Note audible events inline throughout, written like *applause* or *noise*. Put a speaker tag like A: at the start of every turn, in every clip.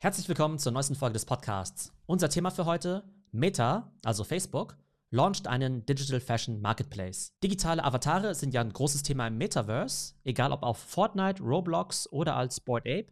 A: Herzlich willkommen zur neuesten Folge des Podcasts. Unser Thema für heute: Meta, also Facebook, launcht einen Digital Fashion Marketplace. Digitale Avatare sind ja ein großes Thema im Metaverse, egal ob auf Fortnite, Roblox oder als Bored Ape.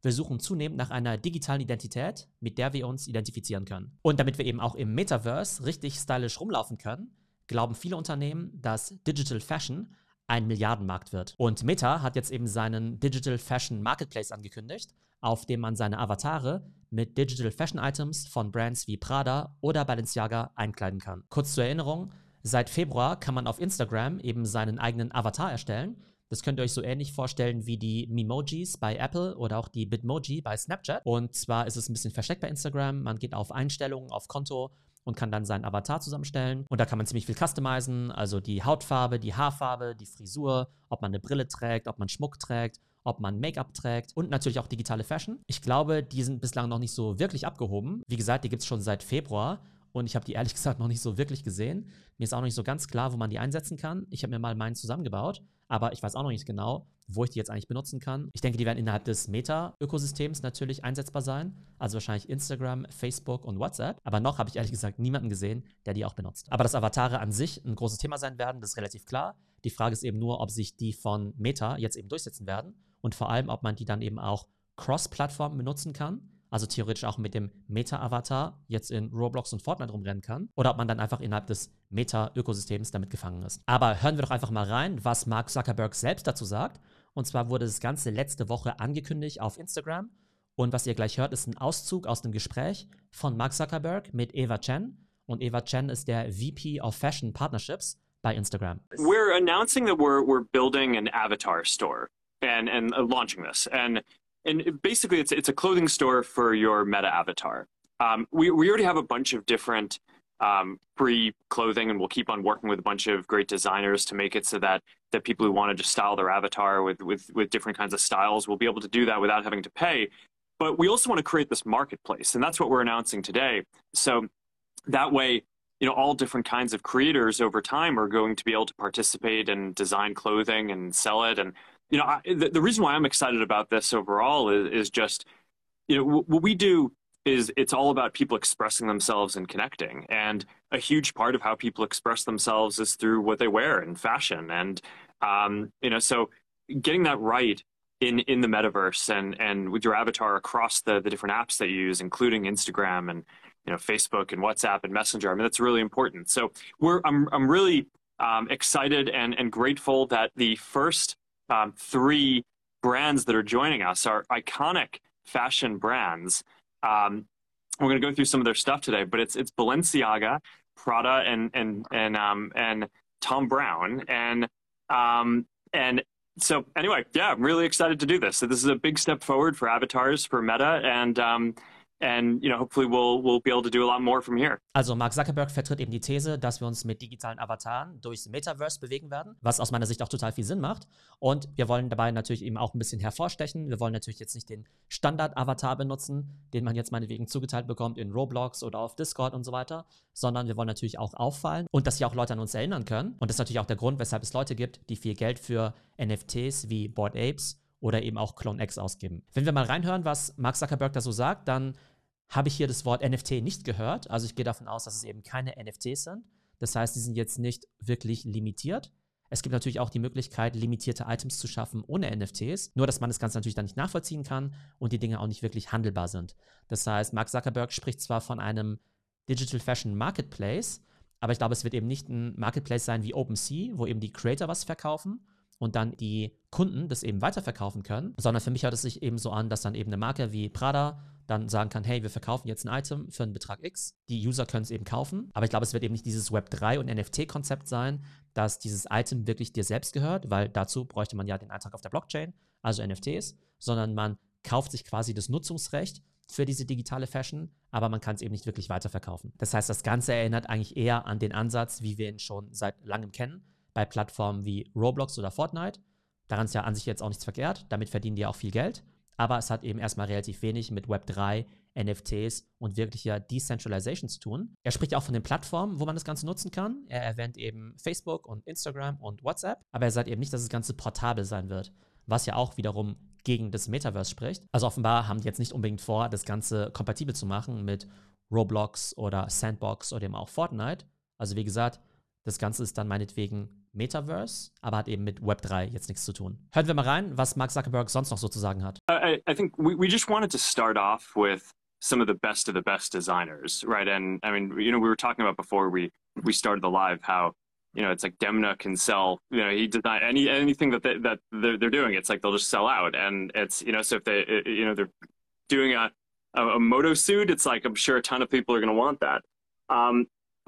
A: Wir suchen zunehmend nach einer digitalen Identität, mit der wir uns identifizieren können. Und damit wir eben auch im Metaverse richtig stylisch rumlaufen können, glauben viele Unternehmen, dass Digital Fashion ein Milliardenmarkt wird. Und Meta hat jetzt eben seinen Digital Fashion Marketplace angekündigt auf dem man seine Avatare mit Digital Fashion Items von Brands wie Prada oder Balenciaga einkleiden kann. Kurz zur Erinnerung, seit Februar kann man auf Instagram eben seinen eigenen Avatar erstellen. Das könnt ihr euch so ähnlich vorstellen wie die Memojis bei Apple oder auch die Bitmoji bei Snapchat. Und zwar ist es ein bisschen versteckt bei Instagram. Man geht auf Einstellungen, auf Konto und kann dann seinen Avatar zusammenstellen. Und da kann man ziemlich viel customizen, also die Hautfarbe, die Haarfarbe, die Frisur, ob man eine Brille trägt, ob man Schmuck trägt ob man Make-up trägt und natürlich auch digitale Fashion. Ich glaube, die sind bislang noch nicht so wirklich abgehoben. Wie gesagt, die gibt es schon seit Februar und ich habe die ehrlich *laughs* gesagt noch nicht so wirklich gesehen. Mir ist auch noch nicht so ganz klar, wo man die einsetzen kann. Ich habe mir mal meinen zusammengebaut, aber ich weiß auch noch nicht genau, wo ich die jetzt eigentlich benutzen kann. Ich denke, die werden innerhalb des Meta-Ökosystems natürlich einsetzbar sein, also wahrscheinlich Instagram, Facebook und WhatsApp. Aber noch habe ich ehrlich gesagt niemanden gesehen, der die auch benutzt. Aber dass Avatare an sich ein großes Thema sein werden, das ist relativ klar. Die Frage ist eben nur, ob sich die von Meta jetzt eben durchsetzen werden und vor allem, ob man die dann eben auch cross-Plattform benutzen kann. Also theoretisch auch mit dem Meta-Avatar jetzt in Roblox und Fortnite rumrennen kann. Oder ob man dann einfach innerhalb des Meta-Ökosystems damit gefangen ist. Aber hören wir doch einfach mal rein, was Mark Zuckerberg selbst dazu sagt. Und zwar wurde das Ganze letzte Woche angekündigt auf Instagram. Und was ihr gleich hört, ist ein Auszug aus dem Gespräch von Mark Zuckerberg mit Eva Chen. Und Eva Chen ist der VP of Fashion Partnerships bei Instagram.
B: We're announcing that we're, we're building an avatar store. and and uh, launching this. And and basically, it's it's a clothing store for your Meta avatar. Um, we we already have a bunch of different um, free clothing, and we'll keep on working with a bunch of great designers to make it so that that people who want to just style their avatar with with with different kinds of styles will be able to do that without having to pay. But we also want to create this marketplace, and that's what we're announcing today. So that way, you know, all different kinds of creators over time are going to be able to participate and design clothing and sell it. And you know, I, the, the, reason why I'm excited about this overall is, is just, you know, w- what we do is it's all about people expressing themselves and connecting. And a huge part of how people express themselves is through what they wear and fashion. And, um, you know, so getting that right in, in the metaverse and, and with your avatar across the, the different apps that you use, including Instagram and, you know, Facebook and WhatsApp and Messenger. I mean, that's really important. So we're, I'm, I'm really um, excited and, and grateful that the first um, three brands that are joining us are iconic fashion brands. Um, we're going to go through some of their stuff today, but it's it's Balenciaga, Prada, and and and um, and Tom Brown, and um, and so anyway, yeah, I'm really excited to do this. So this is a big step forward for avatars for Meta, and um, And, you know, hopefully we'll, we'll be able to.
A: Also Mark Zuckerberg vertritt eben die These, dass wir uns mit digitalen Avataren durchs Metaverse bewegen werden, was aus meiner Sicht auch total viel Sinn macht. Und wir wollen dabei natürlich eben auch ein bisschen hervorstechen. Wir wollen natürlich jetzt nicht den Standard-Avatar benutzen, den man jetzt meinetwegen zugeteilt bekommt in Roblox oder auf Discord und so weiter, sondern wir wollen natürlich auch auffallen und dass sich auch Leute an uns erinnern können. Und das ist natürlich auch der Grund, weshalb es Leute gibt, die viel Geld für NFTs wie Bored Apes oder eben auch Clone X ausgeben. Wenn wir mal reinhören, was Mark Zuckerberg da so sagt, dann habe ich hier das Wort NFT nicht gehört. Also ich gehe davon aus, dass es eben keine NFTs sind. Das heißt, die sind jetzt nicht wirklich limitiert. Es gibt natürlich auch die Möglichkeit, limitierte Items zu schaffen ohne NFTs, nur dass man das Ganze natürlich dann nicht nachvollziehen kann und die Dinge auch nicht wirklich handelbar sind. Das heißt, Mark Zuckerberg spricht zwar von einem Digital Fashion Marketplace, aber ich glaube, es wird eben nicht ein Marketplace sein wie OpenSea, wo eben die Creator was verkaufen und dann die Kunden das eben weiterverkaufen können, sondern für mich hört es sich eben so an, dass dann eben eine Marke wie Prada dann sagen kann, hey, wir verkaufen jetzt ein Item für einen Betrag X. Die User können es eben kaufen. Aber ich glaube, es wird eben nicht dieses Web3 und NFT-Konzept sein, dass dieses Item wirklich dir selbst gehört, weil dazu bräuchte man ja den Eintrag auf der Blockchain, also NFTs, sondern man kauft sich quasi das Nutzungsrecht für diese digitale Fashion, aber man kann es eben nicht wirklich weiterverkaufen. Das heißt, das Ganze erinnert eigentlich eher an den Ansatz, wie wir ihn schon seit langem kennen, bei Plattformen wie Roblox oder Fortnite. Daran ist ja an sich jetzt auch nichts verkehrt, damit verdienen die auch viel Geld aber es hat eben erstmal relativ wenig mit Web3, NFTs und wirklicher Decentralization zu tun. Er spricht auch von den Plattformen, wo man das Ganze nutzen kann. Er erwähnt eben Facebook und Instagram und WhatsApp, aber er sagt eben nicht, dass das Ganze portabel sein wird, was ja auch wiederum gegen das Metaverse spricht. Also offenbar haben die jetzt nicht unbedingt vor, das Ganze kompatibel zu machen mit Roblox oder Sandbox oder eben auch Fortnite. Also wie gesagt, das Ganze ist dann meinetwegen Metaverse, aber hat eben mit Web3 jetzt nichts zu tun. Hören wir mal rein, was Mark Zuckerberg sonst noch so zu sagen hat.
B: I, I think we, we just wanted to start off with some of the best of the best designers, right? And I mean, you know, we were talking about before we we started the live how you know it's like Demna can sell. You know, he design any anything that they, that they're, they're doing. It's like they'll just sell out, and it's you know, so if they you know they're doing a a, a moto suit, it's like I'm sure a ton of people are going to want that. Um,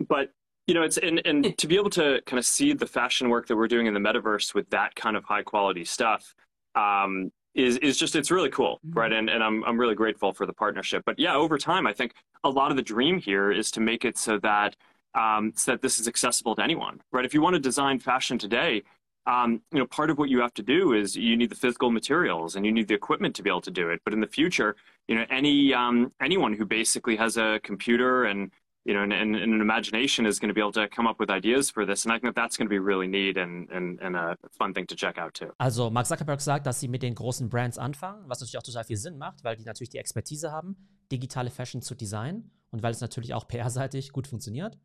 B: but you know, it's and and to be able to kind of see the fashion work that we're doing in the metaverse with that kind of high quality stuff. Um, is is just it's really cool, mm-hmm. right? And and I'm I'm really grateful for the partnership. But yeah, over time, I think a lot of the dream here is to make it so that um, so that this is accessible to anyone, right? If you want to design fashion today, um, you know, part of what you have to do is you need the physical materials and you need the equipment to be able to do it. But in the future, you know, any um, anyone who basically has a computer and you know, and, and, an imagination is going to be able to come up with ideas for this. And I think that's going to be really neat and, and, and a fun thing to check out too.
A: Also Mark Zuckerberg sagt, dass sie mit den großen Brands anfangen, was natürlich auch total viel Sinn macht, weil die natürlich die Expertise haben, digitale Fashion zu designen und weil es natürlich auch *laughs* PR-seitig gut funktioniert.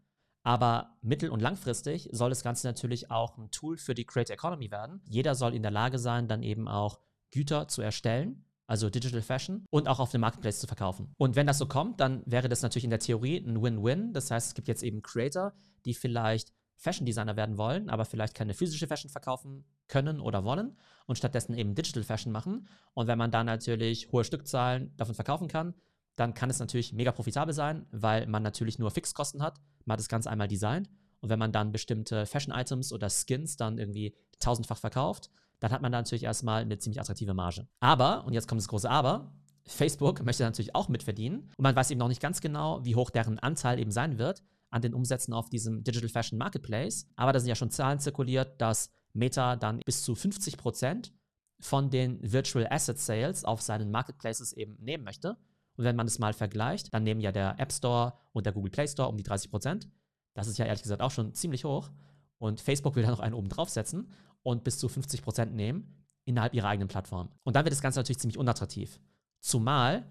A: Aber mittel- und langfristig soll das Ganze natürlich auch ein Tool für die Creator Economy werden. Jeder soll in der Lage sein, dann eben auch Güter zu erstellen also Digital Fashion, und auch auf dem Marketplace zu verkaufen. Und wenn das so kommt, dann wäre das natürlich in der Theorie ein Win-Win. Das heißt, es gibt jetzt eben Creator, die vielleicht Fashion Designer werden wollen, aber vielleicht keine physische Fashion verkaufen können oder wollen und stattdessen eben Digital Fashion machen. Und wenn man dann natürlich hohe Stückzahlen davon verkaufen kann, dann kann es natürlich mega profitabel sein, weil man natürlich nur Fixkosten hat. Man hat das Ganze einmal designt. Und wenn man dann bestimmte Fashion-Items oder Skins dann irgendwie tausendfach verkauft, dann hat man da natürlich erstmal eine ziemlich attraktive Marge. Aber, und jetzt kommt das große Aber, Facebook möchte natürlich auch mitverdienen und man weiß eben noch nicht ganz genau, wie hoch deren Anteil eben sein wird an den Umsätzen auf diesem Digital Fashion Marketplace. Aber da sind ja schon Zahlen zirkuliert, dass Meta dann bis zu 50 Prozent von den Virtual Asset Sales auf seinen Marketplaces eben nehmen möchte. Und wenn man es mal vergleicht, dann nehmen ja der App Store und der Google Play Store um die 30 Prozent. Das ist ja ehrlich gesagt auch schon ziemlich hoch. Und Facebook will da noch einen oben draufsetzen und bis zu 50 Prozent nehmen innerhalb ihrer eigenen Plattform. Und dann wird das Ganze natürlich ziemlich unattraktiv. Zumal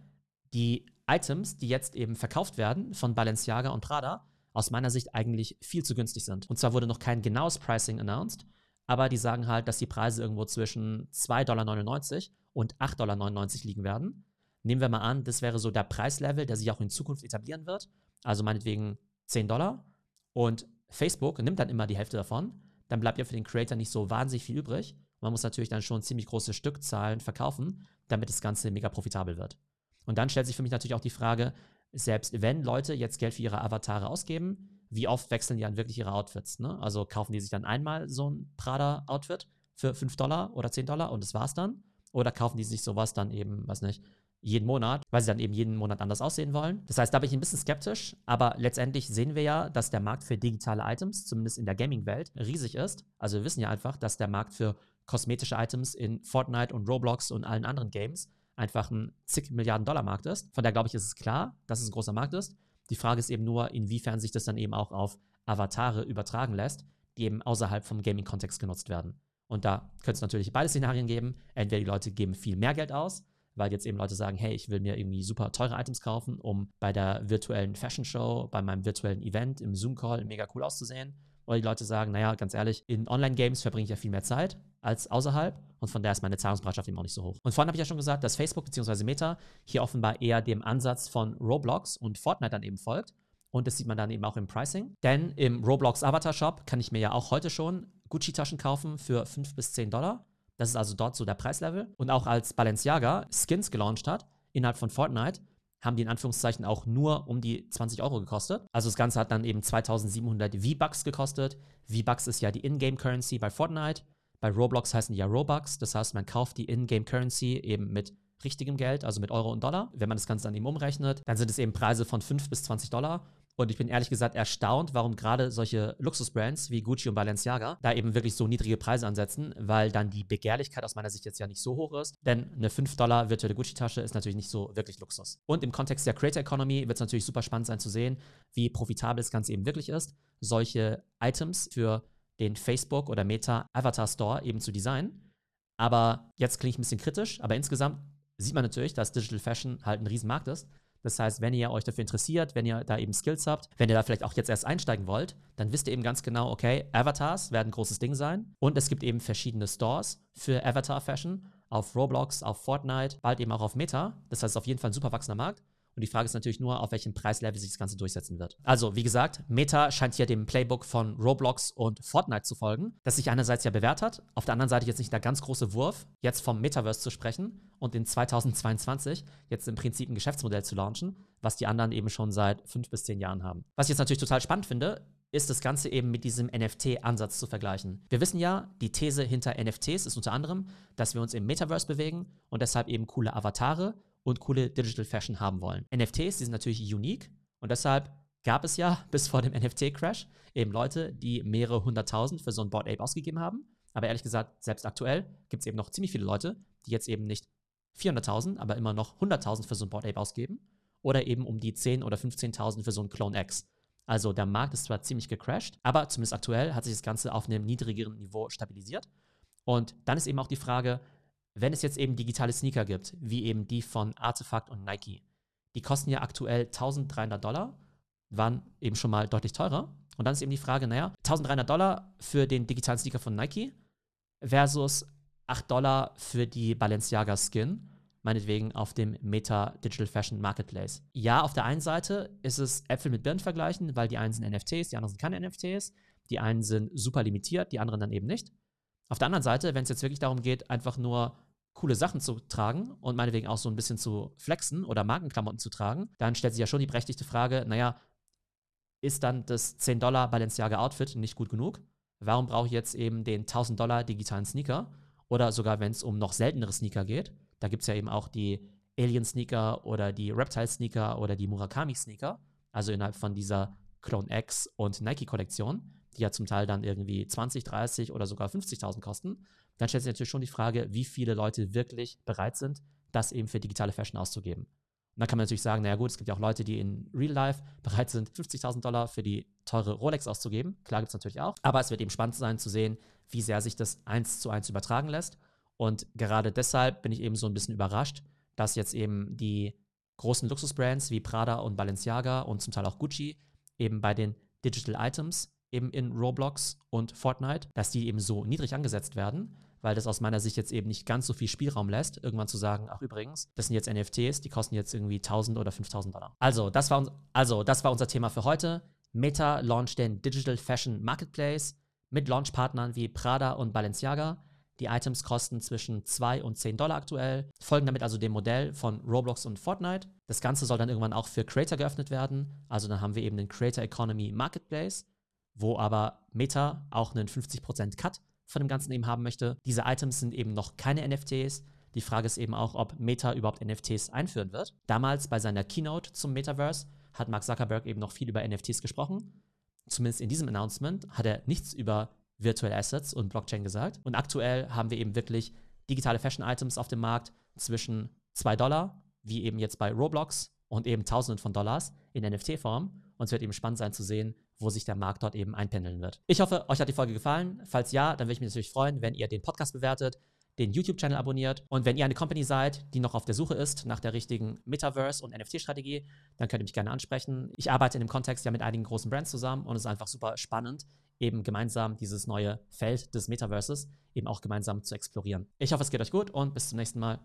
A: die Items, die jetzt eben verkauft werden von Balenciaga und Prada, aus meiner Sicht eigentlich viel zu günstig sind. Und zwar wurde noch kein genaues Pricing announced, aber die sagen halt, dass die Preise irgendwo zwischen 2,99 Dollar und 8,99 Dollar liegen werden. Nehmen wir mal an, das wäre so der Preislevel, der sich auch in Zukunft etablieren wird. Also meinetwegen 10 Dollar. Und Facebook nimmt dann immer die Hälfte davon, dann bleibt ja für den Creator nicht so wahnsinnig viel übrig. Man muss natürlich dann schon ziemlich große Stückzahlen verkaufen, damit das Ganze mega profitabel wird. Und dann stellt sich für mich natürlich auch die Frage, selbst wenn Leute jetzt Geld für ihre Avatare ausgeben, wie oft wechseln die dann wirklich ihre Outfits? Ne? Also kaufen die sich dann einmal so ein Prada-Outfit für 5 Dollar oder 10 Dollar und das war's dann? Oder kaufen die sich sowas dann eben, weiß nicht, jeden Monat, weil sie dann eben jeden Monat anders aussehen wollen. Das heißt, da bin ich ein bisschen skeptisch, aber letztendlich sehen wir ja, dass der Markt für digitale Items, zumindest in der Gaming-Welt, riesig ist. Also wir wissen ja einfach, dass der Markt für kosmetische Items in Fortnite und Roblox und allen anderen Games einfach ein zig Milliarden Dollar Markt ist. Von daher glaube ich, ist es klar, dass es ein großer Markt ist. Die Frage ist eben nur, inwiefern sich das dann eben auch auf Avatare übertragen lässt, die eben außerhalb vom Gaming-Kontext genutzt werden. Und da könnte es natürlich beide Szenarien geben. Entweder die Leute geben viel mehr Geld aus, weil jetzt eben Leute sagen, hey, ich will mir irgendwie super teure Items kaufen, um bei der virtuellen Fashion Show, bei meinem virtuellen Event im Zoom-Call mega cool auszusehen. Oder die Leute sagen, naja, ganz ehrlich, in Online-Games verbringe ich ja viel mehr Zeit als außerhalb und von daher ist meine Zahlungsbereitschaft eben auch nicht so hoch. Und vorhin habe ich ja schon gesagt, dass Facebook bzw. Meta hier offenbar eher dem Ansatz von Roblox und Fortnite dann eben folgt. Und das sieht man dann eben auch im Pricing. Denn im Roblox Avatar Shop kann ich mir ja auch heute schon Gucci-Taschen kaufen für 5 bis 10 Dollar. Das ist also dort so der Preislevel. Und auch als Balenciaga Skins gelauncht hat, innerhalb von Fortnite, haben die in Anführungszeichen auch nur um die 20 Euro gekostet. Also das Ganze hat dann eben 2700 V-Bucks gekostet. V-Bucks ist ja die Ingame-Currency bei Fortnite. Bei Roblox heißen die ja Robux. Das heißt, man kauft die Ingame-Currency eben mit richtigem Geld, also mit Euro und Dollar. Wenn man das Ganze dann eben umrechnet, dann sind es eben Preise von 5 bis 20 Dollar. Und ich bin ehrlich gesagt erstaunt, warum gerade solche Luxusbrands wie Gucci und Balenciaga da eben wirklich so niedrige Preise ansetzen, weil dann die Begehrlichkeit aus meiner Sicht jetzt ja nicht so hoch ist. Denn eine 5 Dollar virtuelle Gucci-Tasche ist natürlich nicht so wirklich Luxus. Und im Kontext der Creator Economy wird es natürlich super spannend sein zu sehen, wie profitabel das Ganze eben wirklich ist, solche Items für den Facebook oder Meta Avatar Store eben zu designen. Aber jetzt klinge ich ein bisschen kritisch, aber insgesamt sieht man natürlich, dass Digital Fashion halt ein Riesenmarkt ist. Das heißt, wenn ihr euch dafür interessiert, wenn ihr da eben Skills habt, wenn ihr da vielleicht auch jetzt erst einsteigen wollt, dann wisst ihr eben ganz genau, okay, Avatars werden ein großes Ding sein. Und es gibt eben verschiedene Stores für Avatar Fashion auf Roblox, auf Fortnite, bald eben auch auf Meta. Das heißt, auf jeden Fall ein super wachsender Markt. Und die Frage ist natürlich nur, auf welchem Preislevel sich das Ganze durchsetzen wird. Also, wie gesagt, Meta scheint hier dem Playbook von Roblox und Fortnite zu folgen, das sich einerseits ja bewährt hat, auf der anderen Seite jetzt nicht der ganz große Wurf, jetzt vom Metaverse zu sprechen und in 2022 jetzt im Prinzip ein Geschäftsmodell zu launchen, was die anderen eben schon seit fünf bis zehn Jahren haben. Was ich jetzt natürlich total spannend finde, ist das Ganze eben mit diesem NFT-Ansatz zu vergleichen. Wir wissen ja, die These hinter NFTs ist unter anderem, dass wir uns im Metaverse bewegen und deshalb eben coole Avatare und coole Digital Fashion haben wollen. NFTs, die sind natürlich unique und deshalb gab es ja *laughs* bis vor dem NFT-Crash eben Leute, die mehrere hunderttausend für so ein Board Ape ausgegeben haben. Aber ehrlich gesagt, selbst aktuell gibt es eben noch ziemlich viele Leute, die jetzt eben nicht 400.000, aber immer noch 100.000 für so ein Board Ape ausgeben. Oder eben um die 10.000 oder 15.000 für so ein Clone X. Also der Markt ist zwar ziemlich gecrashed, aber zumindest aktuell hat sich das Ganze auf einem niedrigeren Niveau stabilisiert. Und dann ist eben auch die Frage, wenn es jetzt eben digitale Sneaker gibt, wie eben die von Artefakt und Nike, die kosten ja aktuell 1300 Dollar, waren eben schon mal deutlich teurer. Und dann ist eben die Frage, naja, 1300 Dollar für den digitalen Sneaker von Nike versus 8 Dollar für die Balenciaga Skin, meinetwegen auf dem Meta Digital Fashion Marketplace. Ja, auf der einen Seite ist es Äpfel mit Birnen vergleichen, weil die einen sind NFTs, die anderen sind keine NFTs. Die einen sind super limitiert, die anderen dann eben nicht. Auf der anderen Seite, wenn es jetzt wirklich darum geht, einfach nur coole Sachen zu tragen und meinetwegen auch so ein bisschen zu flexen oder Markenklamotten zu tragen, dann stellt sich ja schon die berechtigte Frage, naja, ist dann das 10 Dollar Balenciaga Outfit nicht gut genug? Warum brauche ich jetzt eben den 1000 Dollar digitalen Sneaker? Oder sogar, wenn es um noch seltenere Sneaker geht, da gibt es ja eben auch die Alien Sneaker oder die Reptile Sneaker oder die Murakami Sneaker, also innerhalb von dieser Clone X und Nike Kollektion, die ja zum Teil dann irgendwie 20, 30 oder sogar 50.000 kosten dann stellt sich natürlich schon die Frage, wie viele Leute wirklich bereit sind, das eben für digitale Fashion auszugeben. Und dann kann man natürlich sagen, naja gut, es gibt ja auch Leute, die in Real Life bereit sind, 50.000 Dollar für die teure Rolex auszugeben. Klar gibt es natürlich auch. Aber es wird eben spannend sein zu sehen, wie sehr sich das eins zu eins übertragen lässt. Und gerade deshalb bin ich eben so ein bisschen überrascht, dass jetzt eben die großen Luxusbrands wie Prada und Balenciaga und zum Teil auch Gucci eben bei den Digital Items eben in Roblox und Fortnite, dass die eben so niedrig angesetzt werden, weil das aus meiner Sicht jetzt eben nicht ganz so viel Spielraum lässt, irgendwann zu sagen, ach übrigens, das sind jetzt NFTs, die kosten jetzt irgendwie 1000 oder 5000 Dollar. Also das, war, also, das war unser Thema für heute. Meta launcht den Digital Fashion Marketplace mit Launchpartnern wie Prada und Balenciaga. Die Items kosten zwischen 2 und 10 Dollar aktuell, folgen damit also dem Modell von Roblox und Fortnite. Das Ganze soll dann irgendwann auch für Creator geöffnet werden. Also dann haben wir eben den Creator Economy Marketplace, wo aber Meta auch einen 50% Cut von dem Ganzen eben haben möchte. Diese Items sind eben noch keine NFTs. Die Frage ist eben auch, ob Meta überhaupt NFTs einführen wird. Damals bei seiner Keynote zum Metaverse hat Mark Zuckerberg eben noch viel über NFTs gesprochen. Zumindest in diesem Announcement hat er nichts über Virtual Assets und Blockchain gesagt. Und aktuell haben wir eben wirklich digitale Fashion-Items auf dem Markt zwischen 2 Dollar, wie eben jetzt bei Roblox, und eben Tausenden von Dollars in NFT-Form. Und es wird eben spannend sein zu sehen, wo sich der Markt dort eben einpendeln wird. Ich hoffe, euch hat die Folge gefallen. Falls ja, dann würde ich mich natürlich freuen, wenn ihr den Podcast bewertet, den YouTube-Channel abonniert und wenn ihr eine Company seid, die noch auf der Suche ist nach der richtigen Metaverse- und NFT-Strategie, dann könnt ihr mich gerne ansprechen. Ich arbeite in dem Kontext ja mit einigen großen Brands zusammen und es ist einfach super spannend, eben gemeinsam dieses neue Feld des Metaverses eben auch gemeinsam zu explorieren. Ich hoffe, es geht euch gut und bis zum nächsten Mal.